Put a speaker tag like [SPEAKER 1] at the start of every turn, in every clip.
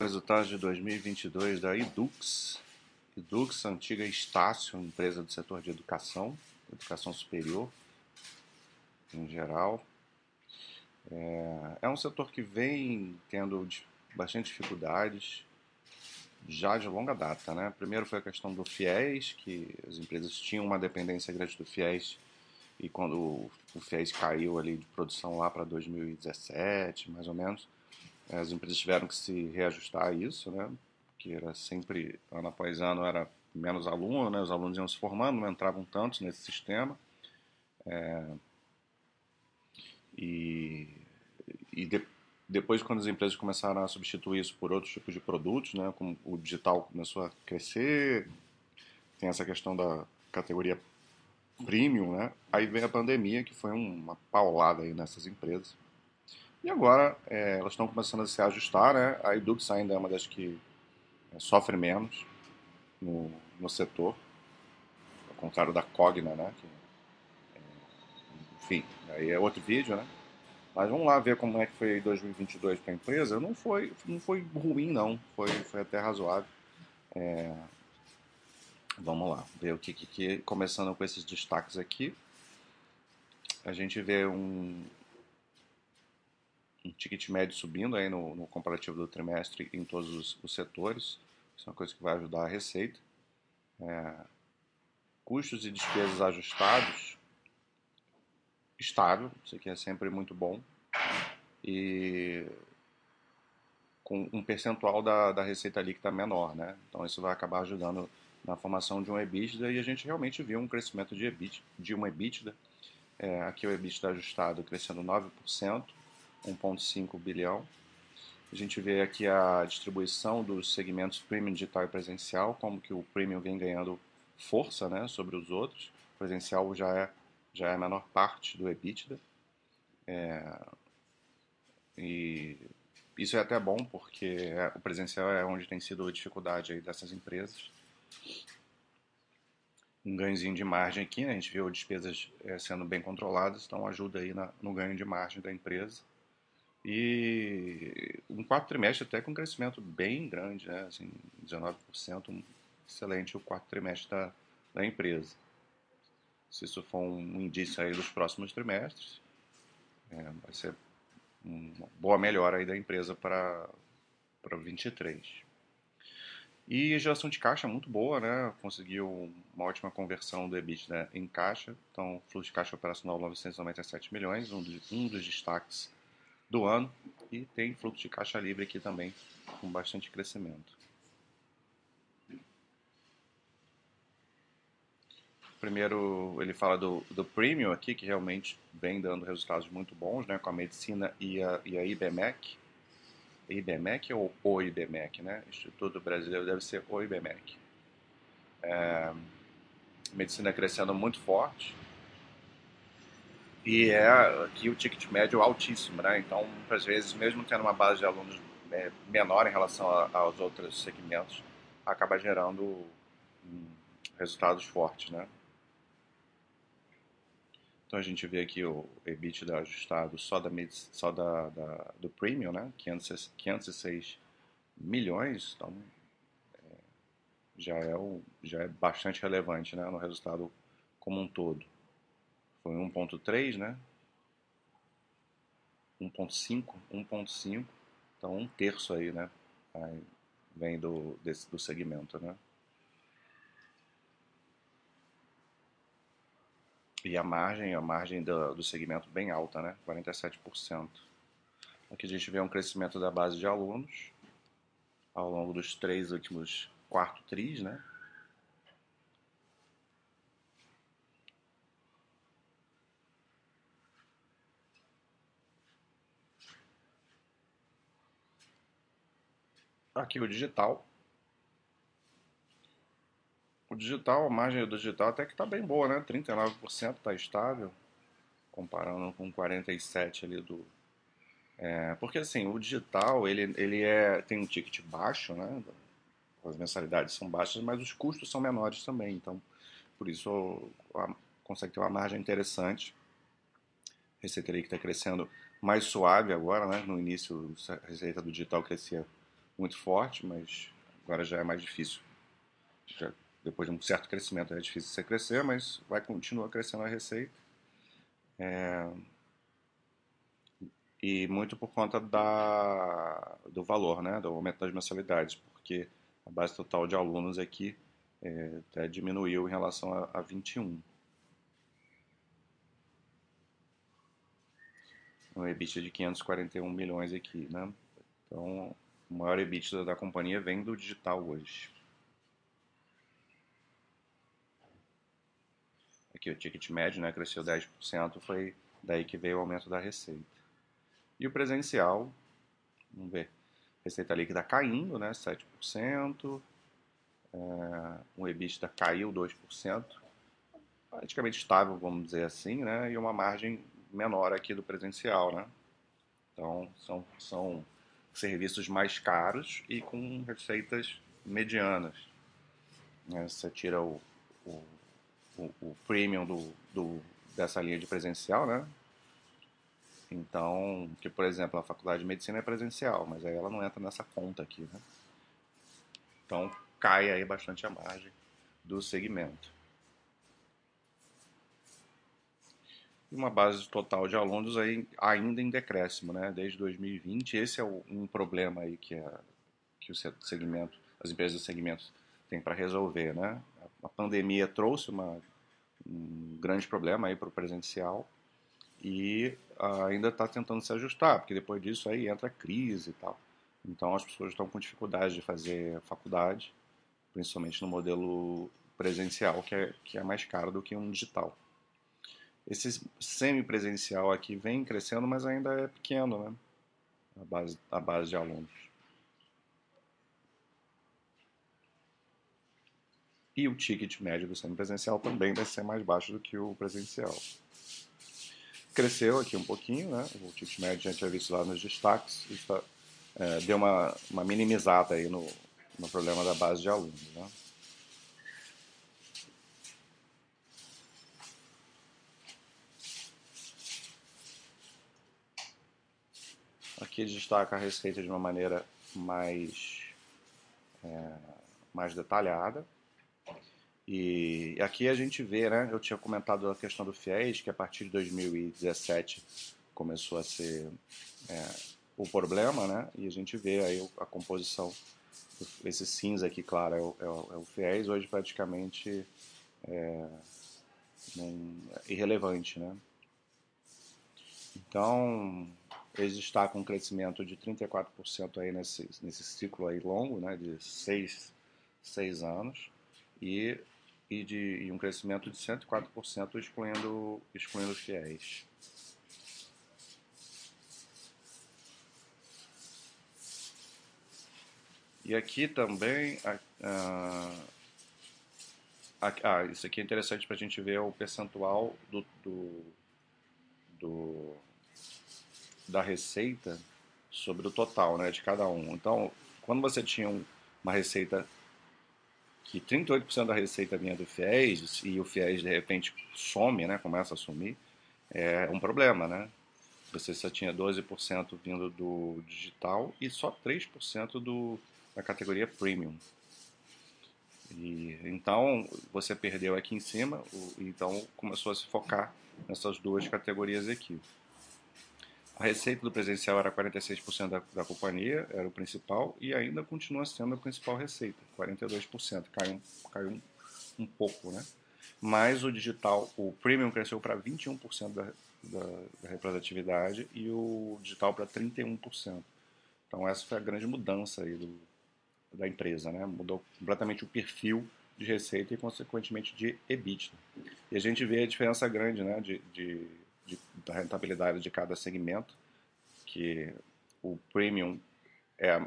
[SPEAKER 1] Resultados de 2022 da Edux. Edux, antiga Estácio, empresa do setor de educação, educação superior em geral. É, é um setor que vem tendo bastante dificuldades já de longa data. Né? Primeiro foi a questão do FIES, que as empresas tinham uma dependência grande do FIES e quando o FIES caiu ali de produção lá para 2017, mais ou menos, as empresas tiveram que se reajustar a isso, né? Que era sempre, ano após ano, era menos aluno, né? Os alunos iam se formando, não entravam tantos nesse sistema. É, e e de, depois, quando as empresas começaram a substituir isso por outros tipos de produtos, né? Como o digital começou a crescer, tem essa questão da categoria premium, né? Aí vem a pandemia, que foi uma paulada aí nessas empresas. E agora é, elas estão começando a se ajustar, né? A Edux ainda é uma das que é, sofre menos no, no setor, ao contrário da Cogna, né? Que, é, enfim, aí é outro vídeo, né? Mas vamos lá ver como é que foi 2022 para a empresa. Não foi, não foi ruim, não. Foi, foi até razoável. É, vamos lá, ver o que, que, que, começando com esses destaques aqui. A gente vê um, um ticket médio subindo aí no, no comparativo do trimestre em todos os, os, setores. Isso é uma coisa que vai ajudar a receita. É, custos e despesas ajustados, estável, isso aqui é sempre muito bom. E com um percentual da, da receita líquida menor, né? Então isso vai acabar ajudando na formação de um EBITDA e a gente realmente viu um crescimento de, EBIT, de um EBITDA. É, aqui o EBITDA ajustado crescendo 9%, 1,5 bilhão. A gente vê aqui a distribuição dos segmentos premium digital e presencial, como que o premium vem ganhando força né, sobre os outros. O presencial já é, já é a menor parte do EBITDA. É, e isso é até bom, porque o presencial é onde tem sido a dificuldade aí dessas empresas. Um ganhozinho de margem aqui, né? a gente viu despesas é, sendo bem controladas, então ajuda aí na, no ganho de margem da empresa. E um quarto trimestre até com crescimento bem grande, né? assim, 19%, um excelente o quarto trimestre da, da empresa. Se isso for um indício aí dos próximos trimestres, é, vai ser uma boa melhora aí da empresa para para 23. E a geração de caixa é muito boa, né? Conseguiu uma ótima conversão do EBITDA em caixa. Então, fluxo de caixa operacional 997 milhões, um dos, um dos destaques do ano e tem fluxo de caixa livre aqui também com bastante crescimento. Primeiro ele fala do, do Premium aqui, que realmente vem dando resultados muito bons, né, com a medicina e a, e a IBMEC. IBMEC ou o IBMEC, né? Instituto Brasileiro deve ser o IBMEC. É, medicina crescendo muito forte, e é aqui o ticket médio altíssimo, né? Então, às vezes, mesmo tendo uma base de alunos é, menor em relação a, aos outros segmentos, acaba gerando um, resultados fortes, né? Então a gente vê aqui o EBITDA ajustado só da, só da, da do premium, né? 500, 506 milhões, então é, já é o, já é bastante relevante, né? No resultado como um todo foi 1.3, né? 1.5, 1.5, então um terço aí, né? Aí vem do, desse, do segmento, né? E a margem, a margem do, do segmento bem alta, né? 47%. Aqui a gente vê um crescimento da base de alunos ao longo dos três últimos quarto tris, né? Aqui o digital. O digital, a margem do digital até que está bem boa, né? 39% está estável, comparando com 47% ali do... É, porque assim, o digital, ele, ele é, tem um ticket baixo, né? As mensalidades são baixas, mas os custos são menores também, então por isso a, consegue ter uma margem interessante. Receita que está crescendo mais suave agora, né? No início, a receita do digital crescia muito forte, mas agora já é mais difícil. Já, depois de um certo crescimento é difícil você crescer, mas vai continuar crescendo a receita. É, e muito por conta da, do valor, né, do aumento das mensalidades, porque a base total de alunos aqui é, até diminuiu em relação a, a 21. Um EBITDA de 541 milhões aqui, né? Então, o maior EBITDA da companhia vem do digital hoje. Aqui o ticket médio, né, cresceu 10%, foi daí que veio o aumento da receita. E o presencial, vamos ver, receita líquida caindo, né, 7%, é, o EBITDA caiu 2%, praticamente estável, vamos dizer assim, né, e uma margem menor aqui do presencial, né. Então, são, são serviços mais caros e com receitas medianas. Né, você tira o, o, o, o premium do, do, dessa linha de presencial, né, então, que por exemplo, a faculdade de medicina é presencial, mas aí ela não entra nessa conta aqui, né? Então, cai aí bastante a margem do segmento. E uma base total de alunos aí ainda em decréscimo, né? Desde 2020, esse é um problema aí que, que o segmento, as empresas do segmento têm para resolver, né? A pandemia trouxe uma, um grande problema aí para o presencial, e uh, ainda está tentando se ajustar, porque depois disso aí entra a crise e tal. Então as pessoas estão com dificuldade de fazer faculdade, principalmente no modelo presencial, que é, que é mais caro do que um digital. Esse semipresencial aqui vem crescendo, mas ainda é pequeno, né? A base, a base de alunos. E o ticket médio do semipresencial também vai ser mais baixo do que o presencial cresceu aqui um pouquinho, né? O ticket médio a gente tinha visto lá nos destaques, isso é, deu uma, uma minimizada aí no, no problema da base de alunos, né? Aqui destaca a receita de uma maneira mais, é, mais detalhada. E aqui a gente vê, né? Eu tinha comentado a questão do FIES, que a partir de 2017 começou a ser é, o problema, né? E a gente vê aí a composição, esse cinza aqui, claro, é o, é o, é hoje praticamente é, irrelevante, né? Então, eles destacam um crescimento de 34% aí nesse, nesse ciclo aí longo, né? De seis, seis anos. E e, de, e um crescimento de 104% excluindo, excluindo fiéis. E aqui também, ah, ah, isso aqui é interessante para a gente ver o percentual do, do, do, da receita sobre o total né, de cada um. Então, quando você tinha um, uma receita que 38% da receita vinha do FIES e o FIES de repente some, né, começa a sumir, é um problema, né? Você só tinha 12% vindo do digital e só 3% do, da categoria premium. E, então você perdeu aqui em cima, então começou a se focar nessas duas categorias aqui. A receita do presencial era 46% da, da companhia, era o principal, e ainda continua sendo a principal receita, 42%. Caiu, caiu um, um pouco, né? Mas o digital, o premium cresceu para 21% da, da, da representatividade e o digital para 31%. Então essa foi a grande mudança aí do, da empresa, né? Mudou completamente o perfil de receita e consequentemente de EBITDA. E a gente vê a diferença grande, né? De, de de, da rentabilidade de cada segmento, que o premium é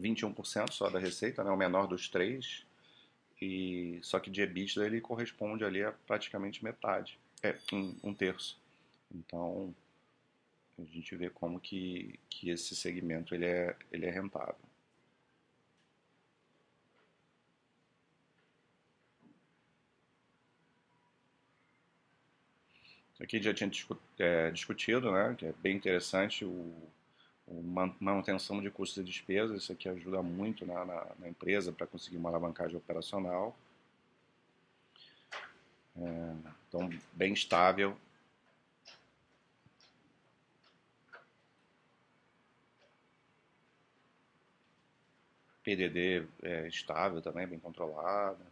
[SPEAKER 1] 21% só da receita, né, o menor dos três, e só que de EBITDA ele corresponde ali a praticamente metade, é um, um terço. Então a gente vê como que, que esse segmento ele é, ele é rentável. Aqui já tinha é, discutido, né, que é bem interessante, o, o manutenção de custos e despesas, isso aqui ajuda muito na, na, na empresa para conseguir uma alavancagem operacional. É, então, bem estável. PDD é estável também, bem controlada.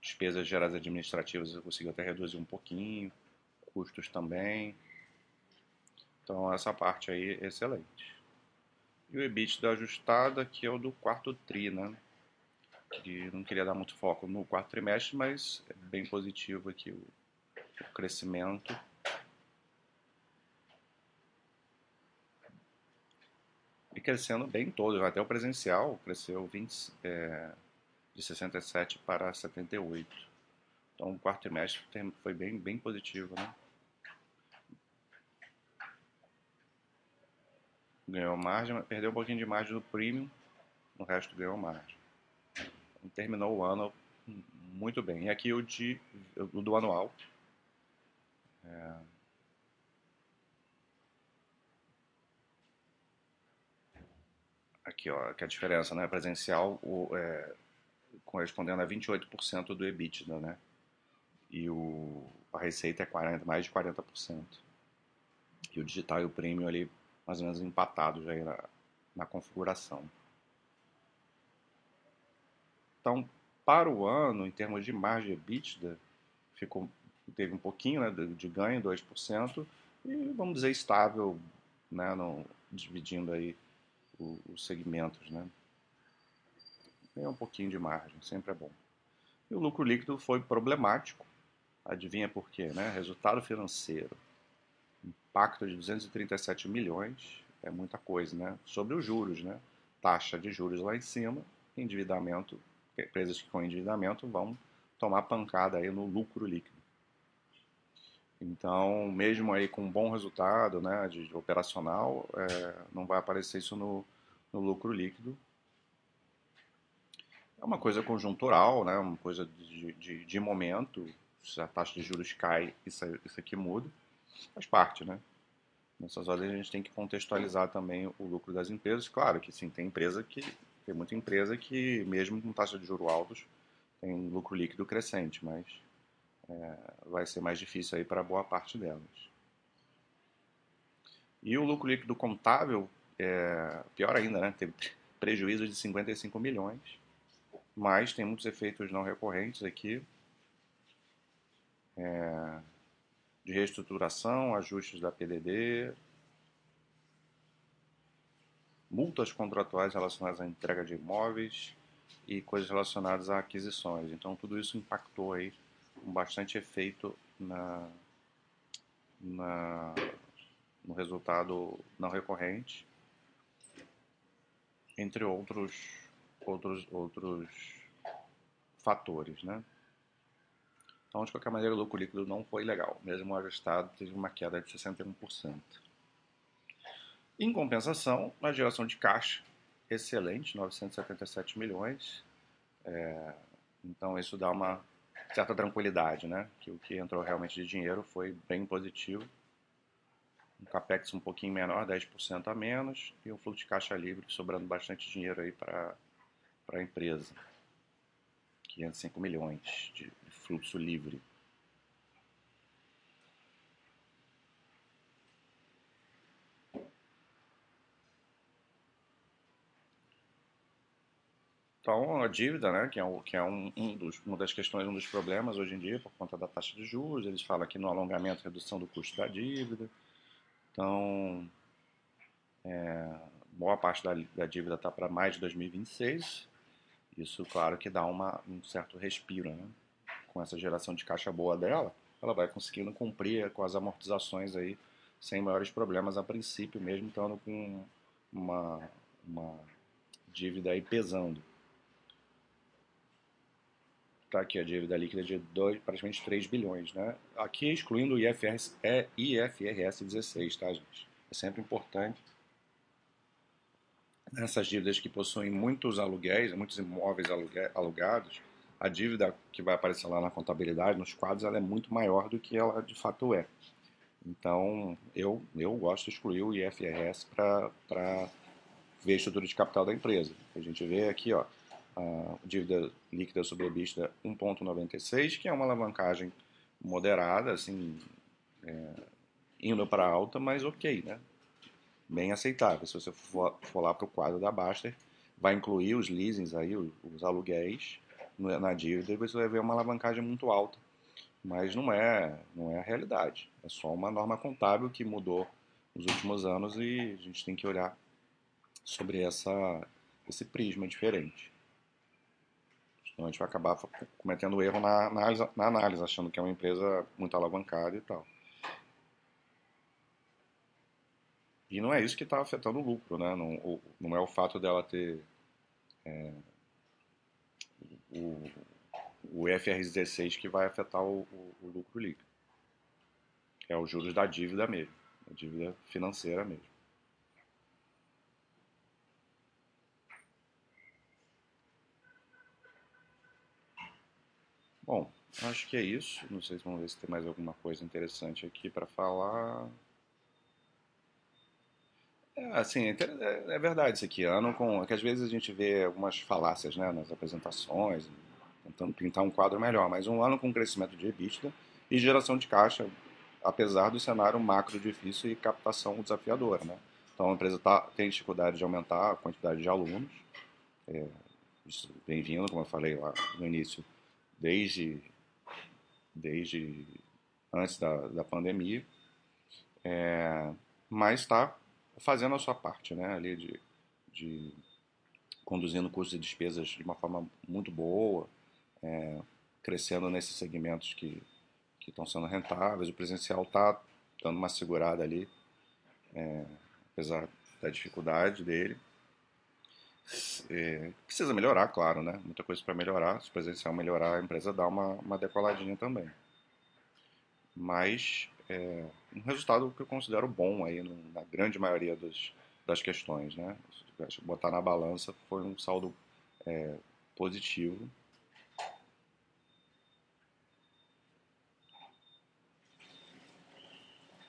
[SPEAKER 1] Despesas gerais administrativas eu consigo até reduzir um pouquinho. Custos também. Então, essa parte aí excelente. E o EBITDA ajustado aqui é o do quarto TRI, né? Que não queria dar muito foco no quarto trimestre, mas é bem positivo aqui o, o crescimento. E crescendo bem todo, até o presencial cresceu 20, é, de 67 para 78. Então o quarto trimestre foi bem, bem positivo, né? Ganhou margem, perdeu um pouquinho de margem no premium, no resto ganhou margem. Terminou o ano muito bem. E aqui o, de, o do anual. É, aqui, ó, que a diferença, né? Presencial o, é, correspondendo a 28% do EBITDA, né? E o, a receita é 40, mais de 40%. E o digital e o premium ali mais ou menos empatados aí na, na configuração. Então, para o ano, em termos de margem EBITDA, ficou, teve um pouquinho né, de, de ganho, 2%, e vamos dizer estável, né, no, dividindo aí o, os segmentos. Né. Tem um pouquinho de margem, sempre é bom. E o lucro líquido foi problemático, adivinha por quê? Né? Resultado financeiro impacto de 237 milhões é muita coisa, né? Sobre os juros, né? Taxa de juros lá em cima, endividamento, empresas com endividamento vão tomar pancada aí no lucro líquido. Então, mesmo aí com um bom resultado, né, de operacional, é, não vai aparecer isso no, no lucro líquido. É uma coisa conjuntural, né, uma coisa de, de, de momento. Se a taxa de juros cai, isso, isso aqui muda faz parte, né? Nessas horas a gente tem que contextualizar também o lucro das empresas. Claro que sim, tem empresa que tem muita empresa que mesmo com taxa de juros altos tem lucro líquido crescente, mas é, vai ser mais difícil aí para boa parte delas. E o lucro líquido contábil, é, pior ainda, né? Tem prejuízo de 55 milhões, mas tem muitos efeitos não recorrentes aqui. É, de reestruturação, ajustes da PDD, multas contratuais relacionadas à entrega de imóveis e coisas relacionadas a aquisições. Então tudo isso impactou aí com bastante efeito na, na no resultado não recorrente, entre outros outros outros fatores, né? Então, de qualquer maneira, o lucro líquido não foi legal. Mesmo ajustado, teve uma queda de 61%. Em compensação, a geração de caixa, excelente, 977 milhões. É, então, isso dá uma certa tranquilidade, né? Que o que entrou realmente de dinheiro foi bem positivo. Um capex um pouquinho menor, 10% a menos, e um fluxo de caixa livre sobrando bastante dinheiro aí para a empresa. 505 milhões de fluxo livre. Então, a dívida, né, que é, um, que é um, um dos, uma das questões, um dos problemas hoje em dia, por conta da taxa de juros, eles falam aqui no alongamento, redução do custo da dívida. Então, é, boa parte da, da dívida está para mais de 2026. Isso, claro, que dá uma, um certo respiro, né? Com essa geração de caixa boa dela, ela vai conseguindo cumprir com as amortizações aí sem maiores problemas a princípio, mesmo estando com uma, uma dívida aí pesando. Está aqui a dívida líquida de dois, praticamente 3 bilhões. Né? Aqui excluindo o IFRS, é IFRS 16, tá, gente? É sempre importante. Essas dívidas que possuem muitos aluguéis, muitos imóveis alugados, a dívida que vai aparecer lá na contabilidade, nos quadros, ela é muito maior do que ela de fato é. Então, eu, eu gosto de excluir o IFRS para ver a estrutura de capital da empresa. A gente vê aqui, ó, a dívida líquida sobre a EBITDA 1,96, que é uma alavancagem moderada, assim, é, indo para alta, mas ok, né? Bem aceitável. Se você for, for lá para o quadro da Baster, vai incluir os leasings aí, os, os aluguéis na dívida, e você vai ver uma alavancagem muito alta. Mas não é, não é a realidade. É só uma norma contábil que mudou nos últimos anos e a gente tem que olhar sobre essa, esse prisma diferente. Então a gente vai acabar cometendo erro na análise, na análise, achando que é uma empresa muito alavancada e tal. E não é isso que está afetando o lucro, né? Não, não é o fato dela ter é, o, o IFRS 16 que vai afetar o, o, o lucro líquido. É os juros da dívida mesmo, a dívida financeira mesmo. Bom, acho que é isso. Não sei se vamos ver se tem mais alguma coisa interessante aqui para falar. É, assim, é, é, é verdade isso aqui. Ano com. que às vezes a gente vê algumas falácias né, nas apresentações, tentando pintar um quadro melhor, mas um ano com crescimento de EBITDA e geração de caixa, apesar do cenário macro difícil e captação desafiadora. Né? Então a empresa tá, tem dificuldade de aumentar a quantidade de alunos. É, vem vindo, como eu falei lá no início, desde, desde antes da, da pandemia. É, mas está fazendo a sua parte, né, ali de, de conduzindo custos e despesas de uma forma muito boa, é, crescendo nesses segmentos que, que estão sendo rentáveis. O presencial está dando uma segurada ali, é, apesar da dificuldade dele. É, precisa melhorar, claro, né? Muita coisa para melhorar. Se o presencial melhorar, a empresa dá uma, uma decoladinha também. Mas é, um resultado que eu considero bom aí na grande maioria dos, das questões, né? Botar na balança, foi um saldo é, positivo.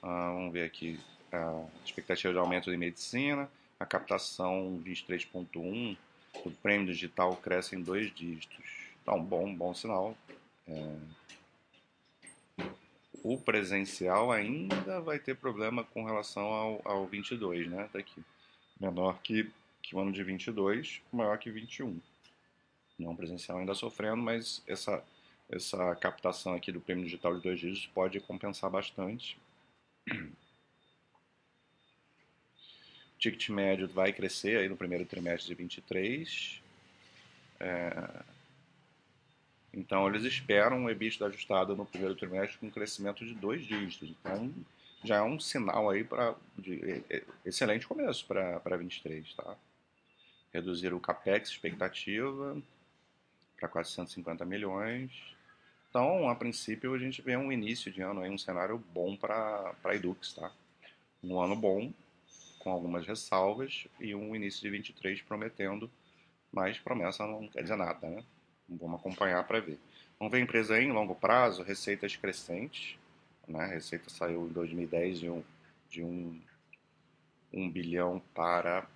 [SPEAKER 1] Ah, vamos ver aqui a expectativa de aumento de medicina, a captação 23.1 do prêmio digital cresce em dois dígitos. Então, bom, bom sinal. É, o presencial ainda vai ter problema com relação ao, ao 22, né? Daqui. Menor que, que o ano de 22, maior que 21. Não presencial ainda sofrendo, mas essa, essa captação aqui do prêmio digital de dois dígitos pode compensar bastante. O ticket médio vai crescer aí no primeiro trimestre de 23. É, então, eles esperam um EBITDA ajustado no primeiro trimestre com um crescimento de dois dígitos. Então, já é um sinal aí para excelente começo para 23, tá? Reduzir o capex expectativa para 450 milhões. Então, a princípio, a gente vê um início de ano aí um cenário bom para a Edux, tá? Um ano bom, com algumas ressalvas e um início de 23 prometendo, mas promessa não quer dizer nada, né? Vamos acompanhar para ver. Vamos ver a empresa em longo prazo, receitas crescentes. Né? A receita saiu em 2010 de 1 de um, um bilhão para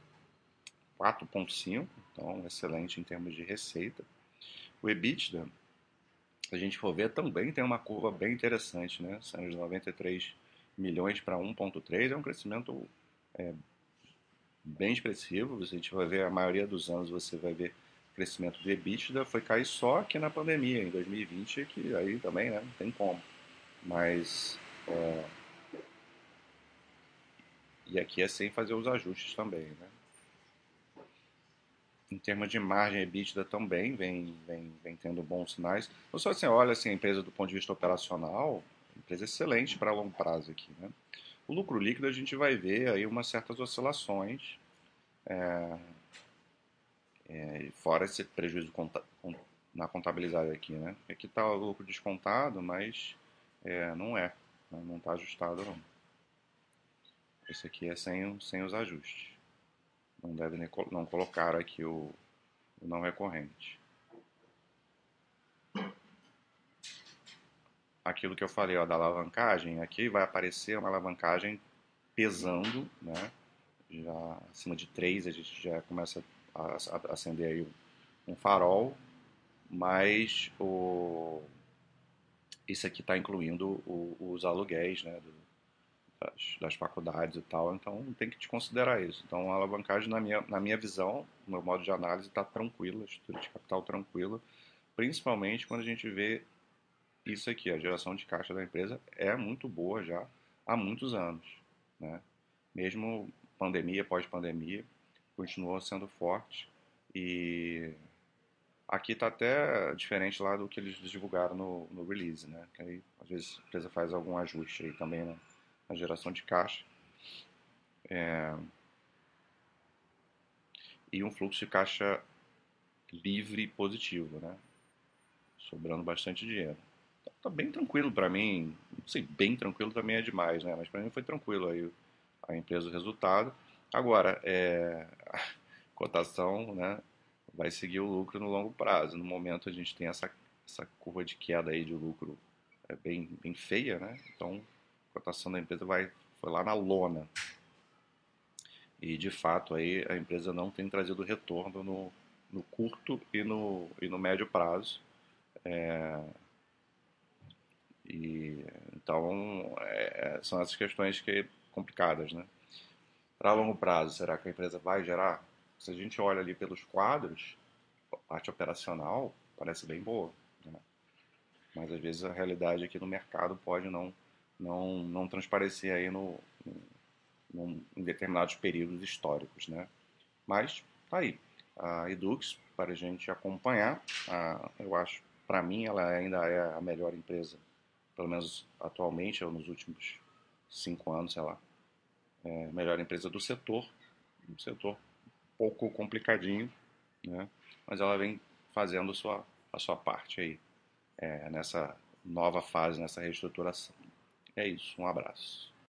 [SPEAKER 1] 4,5, então excelente em termos de receita. O EBITDA, se a gente for ver, também tem uma curva bem interessante, né? Saindo de 93 milhões para 1,3, é um crescimento é, bem expressivo. A gente vai ver a maioria dos anos, você vai ver crescimento de EBITDA foi cair só aqui na pandemia, em 2020, que aí também né, não tem como. Mas. É... E aqui é sem fazer os ajustes também. Né? Em termos de margem EBITDA também vem, vem, vem tendo bons sinais. Não só assim, olha assim, a empresa do ponto de vista operacional, empresa excelente para longo prazo aqui. Né? O lucro líquido a gente vai ver aí umas certas oscilações. É, é, fora esse prejuízo na contabilidade aqui, né? Aqui está o lucro descontado, mas é, não é, né? não está ajustado não. Esse aqui é sem, sem os ajustes. Não deve não colocar aqui o, o não recorrente. aquilo que eu falei ó, da alavancagem, aqui vai aparecer uma alavancagem pesando, né? Já acima de 3 a gente já começa a acender aí um farol, mas o, isso aqui está incluindo o, os aluguéis né, do, das, das, faculdades e tal, então tem que te considerar isso. Então a alavancagem, na minha, na minha visão, no meu modo de análise, está tranquila, a estrutura de capital tranquila, principalmente quando a gente vê isso aqui, a geração de caixa da empresa é muito boa já há muitos anos. Né? Mesmo pandemia, pós-pandemia, continuou sendo forte e aqui está até diferente lá do que eles divulgaram no, no release, né? Que aí, às vezes, a empresa faz algum ajuste aí também na, na geração de caixa. É... E um fluxo de caixa livre positivo, né? Sobrando bastante dinheiro tá bem tranquilo para mim. Não sei, bem tranquilo também é demais, né? Mas para mim foi tranquilo aí a empresa, o resultado. Agora, é, a cotação, né? Vai seguir o lucro no longo prazo. No momento a gente tem essa, essa curva de queda aí de lucro é bem, bem feia, né? Então, a cotação da empresa vai, foi lá na lona. E de fato aí a empresa não tem trazido retorno no, no curto e no, e no médio prazo. É, e, então, é, é, são essas questões que complicadas, né? Para longo prazo, será que a empresa vai gerar? Se a gente olha ali pelos quadros, a parte operacional parece bem boa, né? mas às vezes a realidade aqui no mercado pode não não não transparecer aí no, no em determinados períodos históricos, né? Mas tá aí a Edux para a gente acompanhar. A, eu acho, para mim, ela ainda é a melhor empresa pelo menos atualmente, ou nos últimos cinco anos, sei lá, é, melhor empresa do setor, um setor pouco complicadinho, né? mas ela vem fazendo a sua, a sua parte aí é, nessa nova fase, nessa reestruturação. É isso, um abraço.